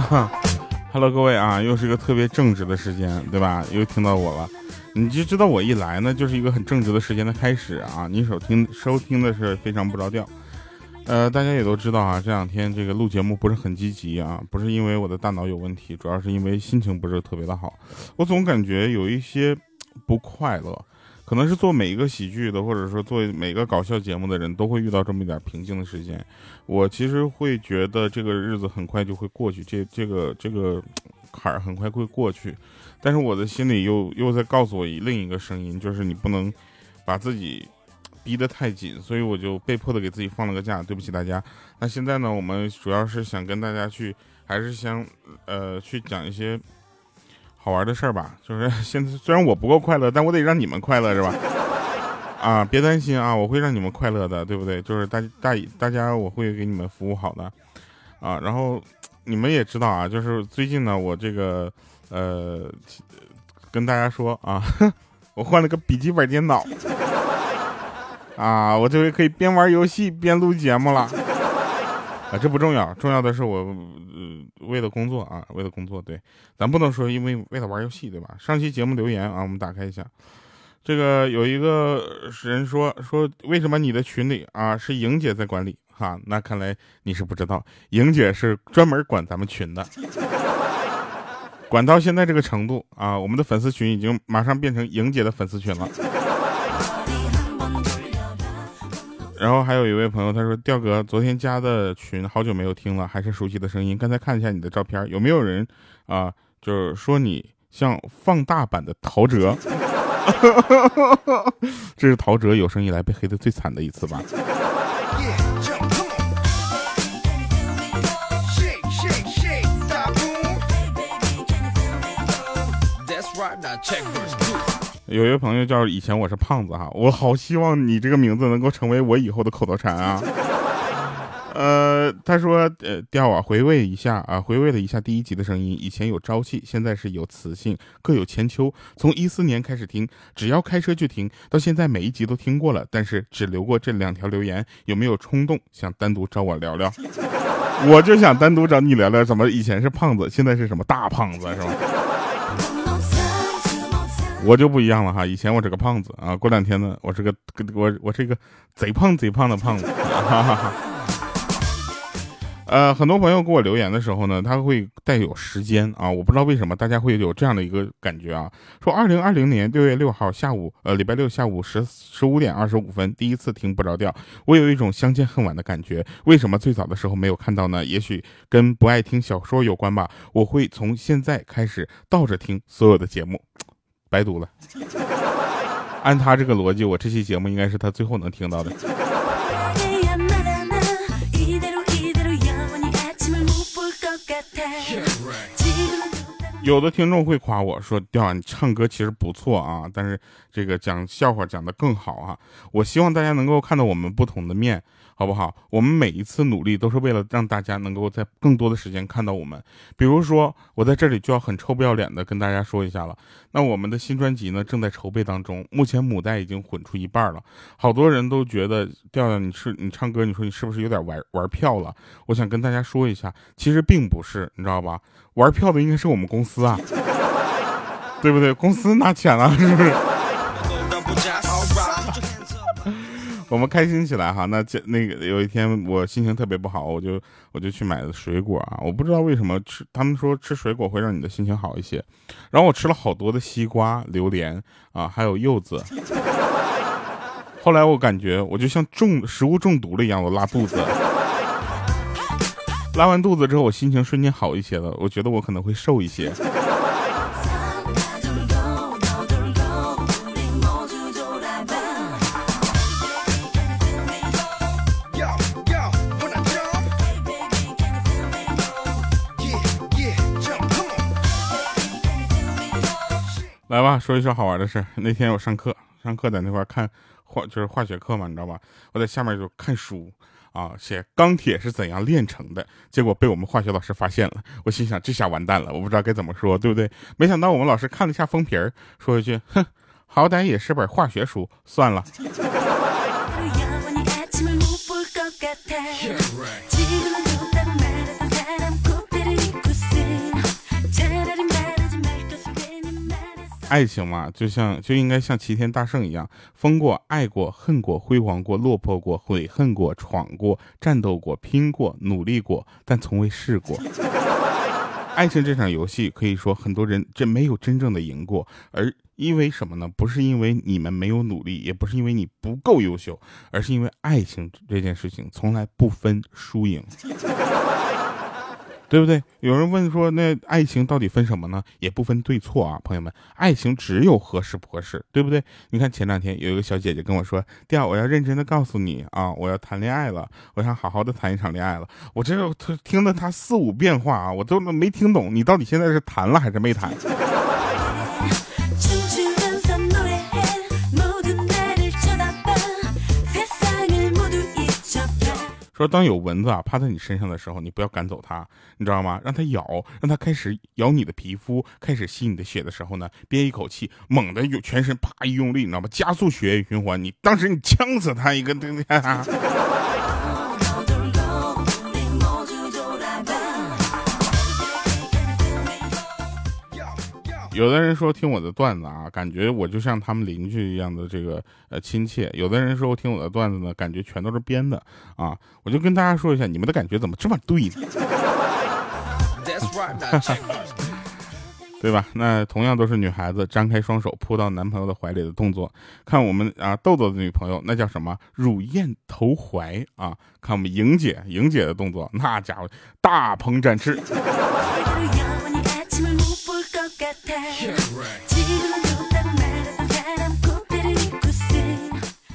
哟，啊，Hello，各位啊，又是一个特别正直的时间，对吧？又听到我了，你就知道我一来呢，就是一个很正直的时间的开始啊。你收听收听的是非常不着调，呃，大家也都知道啊，这两天这个录节目不是很积极啊，不是因为我的大脑有问题，主要是因为心情不是特别的好，我总感觉有一些不快乐。可能是做每一个喜剧的，或者说做每个搞笑节目的人都会遇到这么一点平静的时间。我其实会觉得这个日子很快就会过去，这这个这个坎儿很快会过去。但是我的心里又又在告诉我另一个声音，就是你不能把自己逼得太紧，所以我就被迫的给自己放了个假。对不起大家。那现在呢，我们主要是想跟大家去，还是想呃去讲一些。好玩的事儿吧，就是现在虽然我不够快乐，但我得让你们快乐，是吧？啊，别担心啊，我会让你们快乐的，对不对？就是大大大家，我会给你们服务好的，啊，然后你们也知道啊，就是最近呢，我这个呃，跟大家说啊，我换了个笔记本电脑，啊，我这回可以边玩游戏边录节目了。啊，这不重要，重要的是我，呃，为了工作啊，为了工作，对，咱不能说因为为了玩游戏，对吧？上期节目留言啊，我们打开一下，这个有一个人说说，为什么你的群里啊是莹姐在管理？哈，那看来你是不知道，莹姐是专门管咱们群的，管到现在这个程度啊，我们的粉丝群已经马上变成莹姐的粉丝群了。然后还有一位朋友，他说：“调哥，昨天加的群，好久没有听了，还是熟悉的声音。刚才看一下你的照片，有没有人啊？就是说你像放大版的陶喆，这是陶喆有生以来被黑的最惨的一次吧？”有一位朋友叫以前我是胖子哈，我好希望你这个名字能够成为我以后的口头禅啊。呃，他说，呃，调啊，回味一下啊，回味了一下第一集的声音，以前有朝气，现在是有磁性，各有千秋。从一四年开始听，只要开车就听，到现在每一集都听过了，但是只留过这两条留言，有没有冲动想单独找我聊聊？我就想单独找你聊聊，怎么以前是胖子，现在是什么大胖子是吧？我就不一样了哈，以前我是个胖子啊，过两天呢，我是个我我是一个贼胖贼胖的胖子。呃，很多朋友给我留言的时候呢，他会带有时间啊，我不知道为什么大家会有这样的一个感觉啊，说二零二零年六月六号下午，呃，礼拜六下午十十五点二十五分，第一次听不着调，我有一种相见恨晚的感觉。为什么最早的时候没有看到呢？也许跟不爱听小说有关吧。我会从现在开始倒着听所有的节目。白读了，按他这个逻辑，我这期节目应该是他最后能听到的。有的听众会夸我说：“调你唱歌其实不错啊，但是这个讲笑话讲得更好啊。”我希望大家能够看到我们不同的面。好不好？我们每一次努力都是为了让大家能够在更多的时间看到我们。比如说，我在这里就要很臭不要脸的跟大家说一下了。那我们的新专辑呢，正在筹备当中，目前母带已经混出一半了。好多人都觉得调调你是你唱歌，你说你是不是有点玩玩票了？我想跟大家说一下，其实并不是，你知道吧？玩票的应该是我们公司对不对？公司拿钱了，是不是？我们开心起来哈，那这那个有一天我心情特别不好，我就我就去买了水果啊，我不知道为什么吃，他们说吃水果会让你的心情好一些，然后我吃了好多的西瓜、榴莲啊，还有柚子，后来我感觉我就像中食物中毒了一样，我拉肚子，拉完肚子之后我心情瞬间好一些了，我觉得我可能会瘦一些。来吧，说一说好玩的事那天我上课，上课在那块看化，就是化学课嘛，你知道吧？我在下面就看书啊，写钢铁是怎样炼成的，结果被我们化学老师发现了。我心想，这下完蛋了，我不知道该怎么说，对不对？没想到我们老师看了一下封皮儿，说一句：“哼，好歹也是本化学书，算了。”爱情嘛，就像就应该像齐天大圣一样，疯过、爱过、恨过、辉煌过、落魄过、悔恨过、闯过、战斗过、拼过、努力过，但从未试过。爱情这场游戏，可以说很多人这没有真正的赢过，而因为什么呢？不是因为你们没有努力，也不是因为你不够优秀，而是因为爱情这件事情从来不分输赢。对不对？有人问说，那爱情到底分什么呢？也不分对错啊，朋友们，爱情只有合适不合适，对不对？你看前两天有一个小姐姐跟我说，第二，我要认真的告诉你啊，我要谈恋爱了，我想好好的谈一场恋爱了。我这听了她四五遍话啊，我都没听懂，你到底现在是谈了还是没谈？说当有蚊子啊趴在你身上的时候，你不要赶走它，你知道吗？让它咬，让它开始咬你的皮肤，开始吸你的血的时候呢，憋一口气，猛的有全身啪一用力，你知道吗？加速血液循环，你当时你呛死它一个，对不对 有的人说听我的段子啊，感觉我就像他们邻居一样的这个呃亲切；有的人说听我的段子呢，感觉全都是编的啊。我就跟大家说一下，你们的感觉怎么这么对呢？对吧？那同样都是女孩子，张开双手扑到男朋友的怀里的动作，看我们啊豆豆的女朋友那叫什么乳燕投怀啊？看我们莹姐莹姐的动作，那家伙大鹏展翅。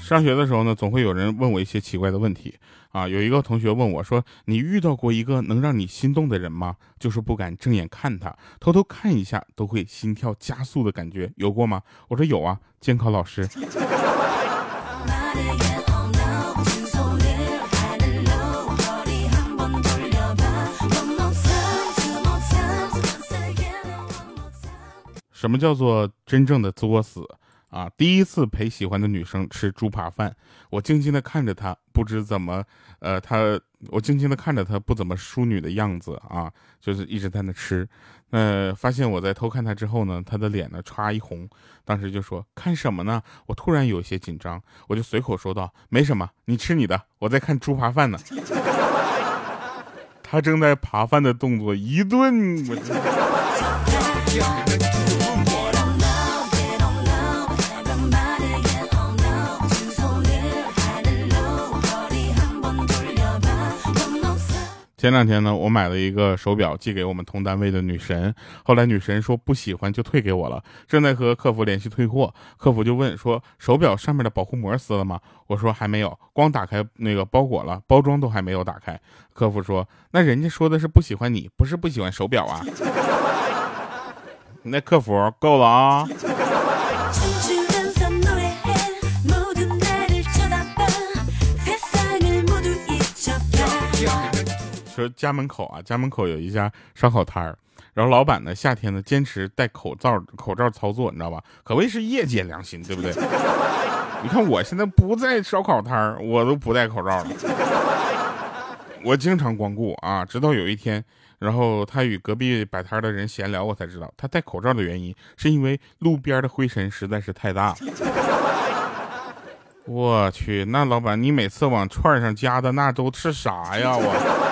上学的时候呢，总会有人问我一些奇怪的问题啊。有一个同学问我说：“你遇到过一个能让你心动的人吗？就是不敢正眼看他，偷偷看一下都会心跳加速的感觉，有过吗？”我说有啊，监考老师。什么叫做真正的作死？啊！第一次陪喜欢的女生吃猪扒饭，我静静的看着她，不知怎么，呃，她，我静静的看着她不怎么淑女的样子啊，就是一直在那吃。呃，发现我在偷看她之后呢，她的脸呢唰一红，当时就说看什么呢？我突然有些紧张，我就随口说道：“没什么，你吃你的，我在看猪扒饭呢。” 她正在扒饭的动作，一顿我。前两天呢，我买了一个手表寄给我们同单位的女神，后来女神说不喜欢就退给我了，正在和客服联系退货，客服就问说手表上面的保护膜撕了吗？我说还没有，光打开那个包裹了，包装都还没有打开。客服说那人家说的是不喜欢你，不是不喜欢手表啊。那客服够了啊。说家门口啊，家门口有一家烧烤摊儿，然后老板呢夏天呢坚持戴口罩，口罩操作，你知道吧？可谓是业界良心，对不对？你看我现在不在烧烤摊儿，我都不戴口罩了。我经常光顾啊，直到有一天，然后他与隔壁摆摊的人闲聊，我才知道他戴口罩的原因是因为路边的灰尘实在是太大。我去，那老板你每次往串上加的那都是啥呀？我。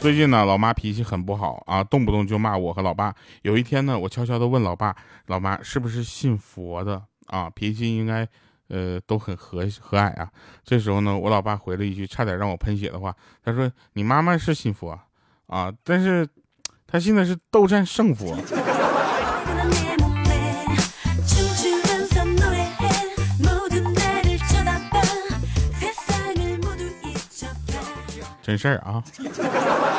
最近呢，老妈脾气很不好啊，动不动就骂我和老爸。有一天呢，我悄悄的问老爸：“老妈是不是信佛的啊？脾气应该，呃，都很和和蔼啊。”这时候呢，我老爸回了一句差点让我喷血的话，他说：“你妈妈是信佛啊，但是，他现在是斗战胜佛。”真事儿啊！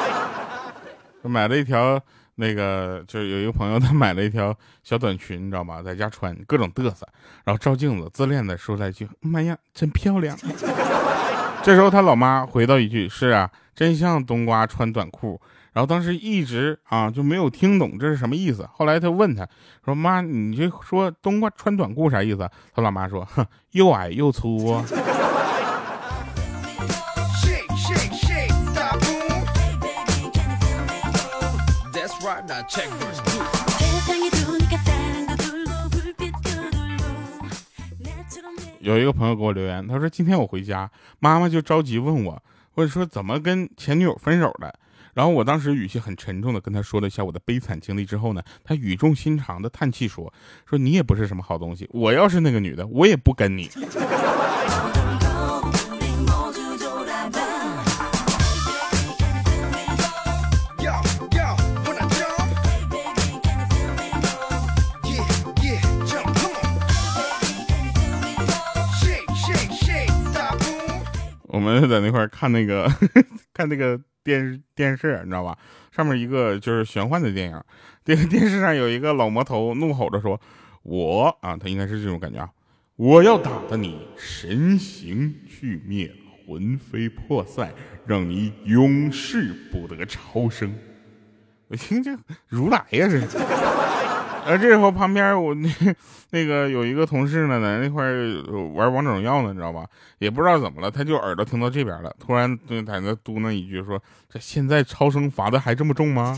买了一条那个，就有一个朋友，他买了一条小短裙，你知道吗？在家穿，各种嘚瑟，然后照镜子，自恋的说了一句：“妈呀，真漂亮！”这时候他老妈回到一句：“是啊，真像冬瓜穿短裤。”然后当时一直啊就没有听懂这是什么意思。后来他问他说：“妈，你这说冬瓜穿短裤啥意思？”他老妈说：“哼，又矮又粗。” 有一个朋友给我留言，他说今天我回家，妈妈就着急问我，或者说怎么跟前女友分手的。然后我当时语气很沉重的跟他说了一下我的悲惨经历之后呢，他语重心长的叹气说：“说你也不是什么好东西，我要是那个女的，我也不跟你。”就在那块看那个看那个。电视电视，你知道吧？上面一个就是玄幻的电影，这个电视上有一个老魔头怒吼着说：“我啊，他应该是这种感觉啊，我要打得你神形俱灭，魂飞魄散，让你永世不得超生。”我听这如来呀，这。而这时候旁边我那那个有一个同事呢，在那块玩王者荣耀呢，你知道吧？也不知道怎么了，他就耳朵听到这边了，突然就在那嘟囔一句说：“这现在超生罚的还这么重吗？”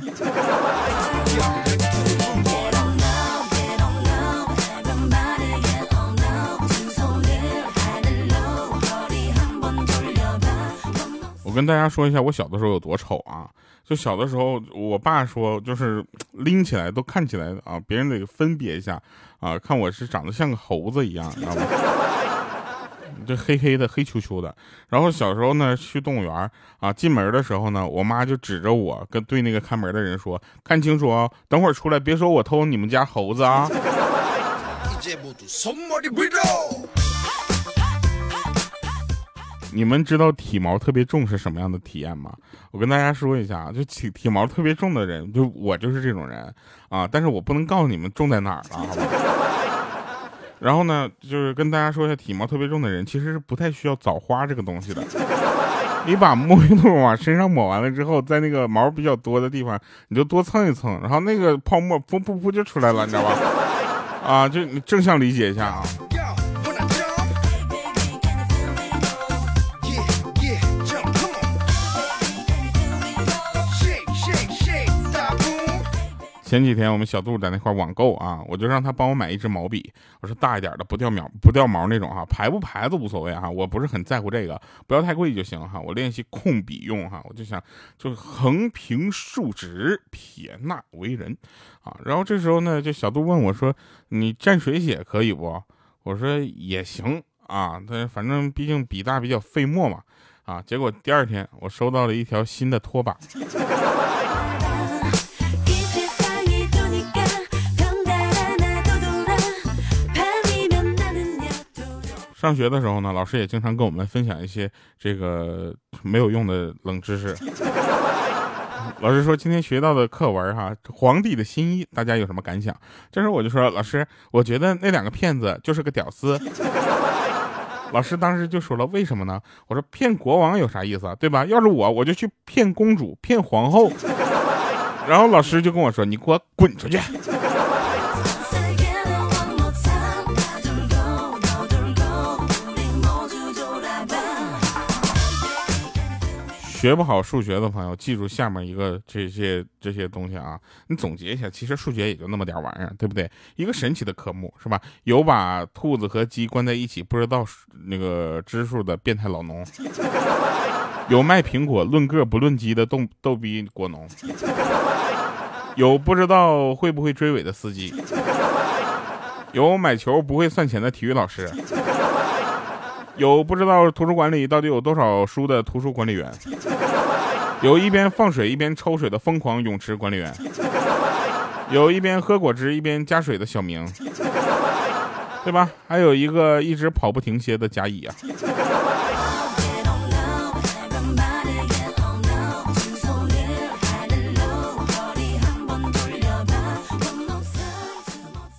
我跟大家说一下，我小的时候有多丑啊！就小的时候，我爸说，就是拎起来都看起来啊，别人得分别一下啊，看我是长得像个猴子一样，知道吗？这黑黑的，黑黢黢的。然后小时候呢，去动物园啊，进门的时候呢，我妈就指着我跟对那个看门的人说：“看清楚哦，等会儿出来别说我偷你们家猴子啊！” 你们知道体毛特别重是什么样的体验吗？我跟大家说一下，就体体毛特别重的人，就我就是这种人啊。但是我不能告诉你们重在哪儿了，好吧？然后呢，就是跟大家说一下，体毛特别重的人其实是不太需要枣花这个东西的。你把沐浴露往身上抹完了之后，在那个毛比较多的地方，你就多蹭一蹭，然后那个泡沫噗噗噗就出来了，你知道吧？啊，就你正向理解一下啊。前几天我们小杜在那块网购啊，我就让他帮我买一支毛笔，我说大一点的不掉毛不掉毛那种哈，牌不牌子无所谓哈，我不是很在乎这个，不要太贵就行哈。我练习控笔用哈，我就想就横平竖直撇捺为人啊。然后这时候呢，就小杜问我说：“你蘸水写可以不？”我说也行啊，他反正毕竟笔大比较费墨嘛啊。结果第二天我收到了一条新的拖把。上学的时候呢，老师也经常跟我们分享一些这个没有用的冷知识。老师说今天学到的课文哈，皇帝的新衣，大家有什么感想？这时候我就说，老师，我觉得那两个骗子就是个屌丝。老师当时就说了，为什么呢？我说骗国王有啥意思啊，对吧？要是我，我就去骗公主，骗皇后。然后老师就跟我说，你给我滚出去。学不好数学的朋友，记住下面一个这些这些东西啊，你总结一下，其实数学也就那么点玩意儿，对不对？一个神奇的科目是吧？有把兔子和鸡关在一起不知道那个支数的变态老农，有卖苹果论个不论鸡的逗逗逼果农，有不知道会不会追尾的司机，有买球不会算钱的体育老师。有不知道图书馆里到底有多少书的图书管理员，有一边放水一边抽水的疯狂泳池管理员，有一边喝果汁一边加水的小明，对吧？还有一个一直跑不停歇的甲乙啊。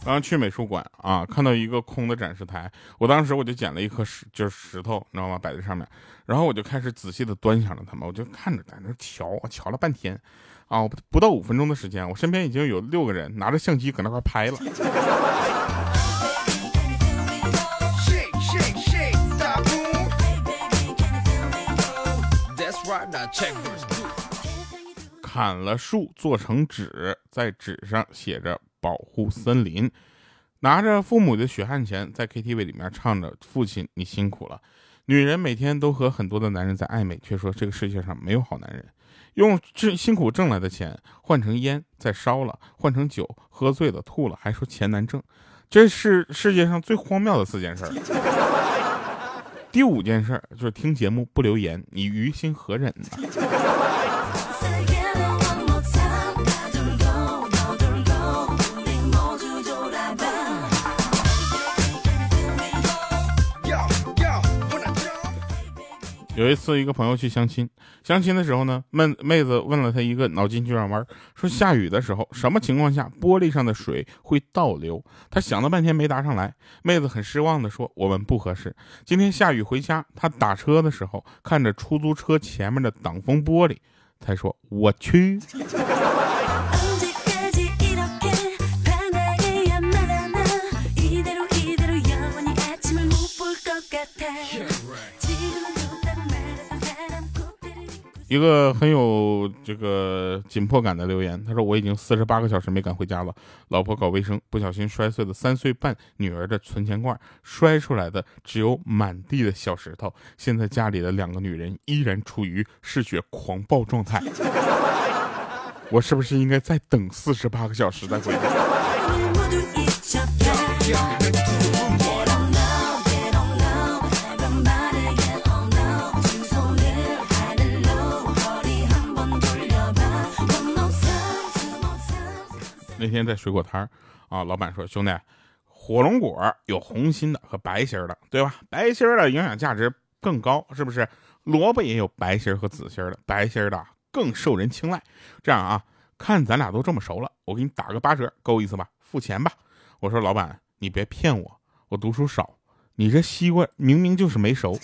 刚去美术馆啊，看到一个空的展示台，我当时我就捡了一颗石，就是石头，你知道吗？摆在上面，然后我就开始仔细的端详着它们，我就看着在那瞧，瞧了半天，啊，不到五分钟的时间，我身边已经有六个人拿着相机搁那块拍了。砍了树做成纸，在纸上写着保护森林，拿着父母的血汗钱在 KTV 里面唱着父亲你辛苦了。女人每天都和很多的男人在暧昧，却说这个世界上没有好男人。用挣辛苦挣来的钱换成烟再烧了，换成酒喝醉了吐了，还说钱难挣。这是世界上最荒谬的四件事。第五件事就是听节目不留言，你于心何忍呢？有一次，一个朋友去相亲，相亲的时候呢，妹妹子问了他一个脑筋急转弯，说下雨的时候，什么情况下玻璃上的水会倒流？他想了半天没答上来，妹子很失望的说：“我们不合适。”今天下雨回家，他打车的时候看着出租车前面的挡风玻璃，他说：“我去。”一个很有这个紧迫感的留言，他说：“我已经四十八个小时没敢回家了，老婆搞卫生不小心摔碎了三岁半女儿的存钱罐，摔出来的只有满地的小石头。现在家里的两个女人依然处于嗜血狂暴状态，我是不是应该再等四十八个小时再回家？” 那天在水果摊啊，老板说：“兄弟，火龙果有红心的和白心的，对吧？白心的营养价值更高，是不是？萝卜也有白心和紫心的，白心的更受人青睐。这样啊，看咱俩都这么熟了，我给你打个八折，够意思吧？付钱吧。”我说：“老板，你别骗我，我读书少，你这西瓜明明就是没熟。”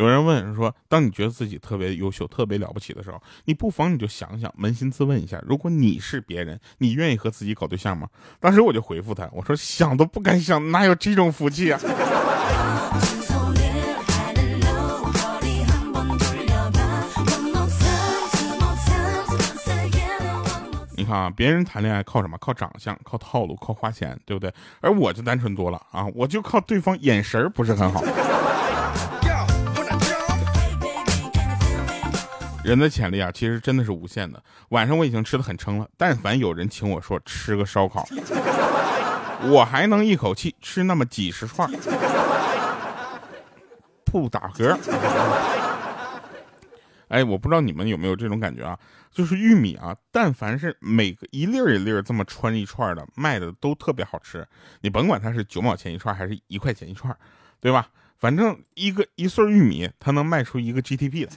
有人问说：“当你觉得自己特别优秀、特别了不起的时候，你不妨你就想想，扪心自问一下，如果你是别人，你愿意和自己搞对象吗？”当时我就回复他：“我说想都不敢想，哪有这种福气啊！” 你看啊，别人谈恋爱靠什么？靠长相，靠套路，靠花钱，对不对？而我就单纯多了啊，我就靠对方眼神不是很好。人的潜力啊，其实真的是无限的。晚上我已经吃的很撑了，但凡有人请我说吃个烧烤，我还能一口气吃那么几十串，不打嗝。哎，我不知道你们有没有这种感觉啊？就是玉米啊，但凡是每个一粒一粒这么穿一串的，卖的都特别好吃。你甭管它是九毛钱一串还是一块钱一串，对吧？反正一个一穗玉米，它能卖出一个 GDP 来。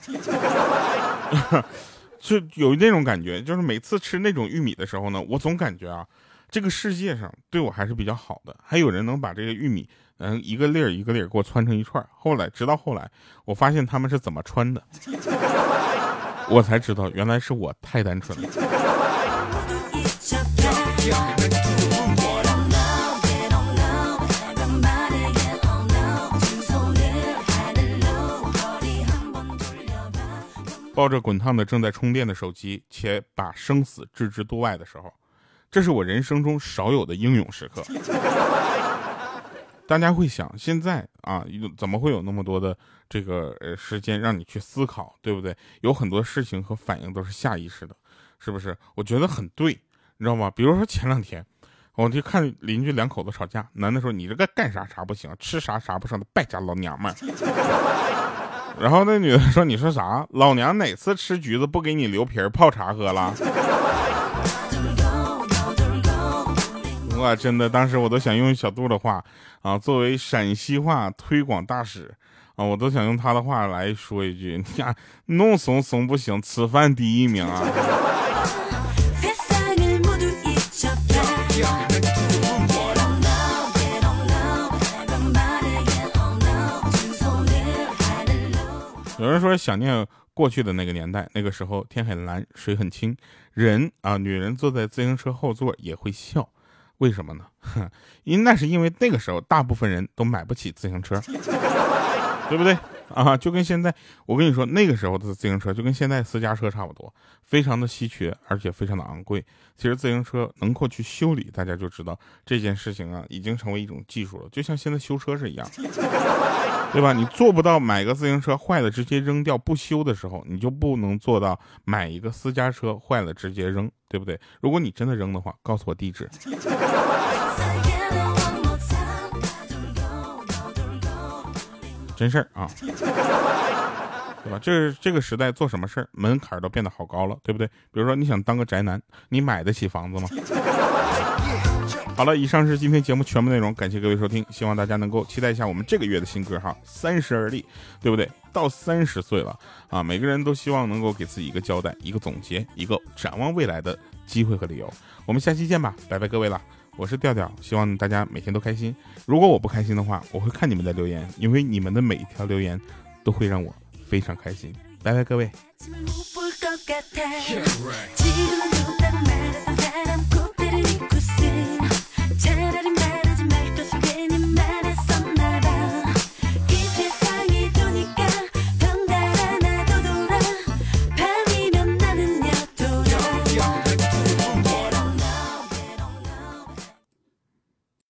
就有那种感觉，就是每次吃那种玉米的时候呢，我总感觉啊，这个世界上对我还是比较好的。还有人能把这个玉米，嗯，一个粒儿一个粒儿给我穿成一串。后来，直到后来，我发现他们是怎么穿的，我才知道原来是我太单纯了。抱着滚烫的正在充电的手机，且把生死置之度外的时候，这是我人生中少有的英勇时刻。大家会想，现在啊，怎么会有那么多的这个时间让你去思考，对不对？有很多事情和反应都是下意识的，是不是？我觉得很对，你知道吗？比如说前两天，我就看邻居两口子吵架，男的说：“你这个干啥啥不行，吃啥啥不上的败家老娘们。”然后那女的说：“你说啥？老娘哪次吃橘子不给你留皮儿泡茶喝了？” 我真的当时我都想用小杜的话啊，作为陕西话推广大使啊，我都想用他的话来说一句：“你呀，弄怂怂不行，吃饭第一名啊！”有人说想念过去的那个年代，那个时候天很蓝，水很清，人啊，女人坐在自行车后座也会笑，为什么呢？因那是因为那个时候大部分人都买不起自行车，对不对？啊，就跟现在，我跟你说，那个时候的自行车就跟现在私家车差不多，非常的稀缺，而且非常的昂贵。其实自行车能够去修理，大家就知道这件事情啊，已经成为一种技术了，就像现在修车是一样，对吧？你做不到买个自行车坏了直接扔掉不修的时候，你就不能做到买一个私家车坏了直接扔，对不对？如果你真的扔的话，告诉我地址。真事儿啊，对吧？这这个时代做什么事儿门槛都变得好高了，对不对？比如说你想当个宅男，你买得起房子吗？好了，以上是今天节目全部内容，感谢各位收听，希望大家能够期待一下我们这个月的新歌哈，《三十而立》，对不对？到三十岁了啊，每个人都希望能够给自己一个交代，一个总结，一个展望未来的机会和理由。我们下期见吧，拜拜各位了。我是调调，希望大家每天都开心。如果我不开心的话，我会看你们的留言，因为你们的每一条留言都会让我非常开心。拜拜，各位。 차라리 말하지 말걸 속에 네 말.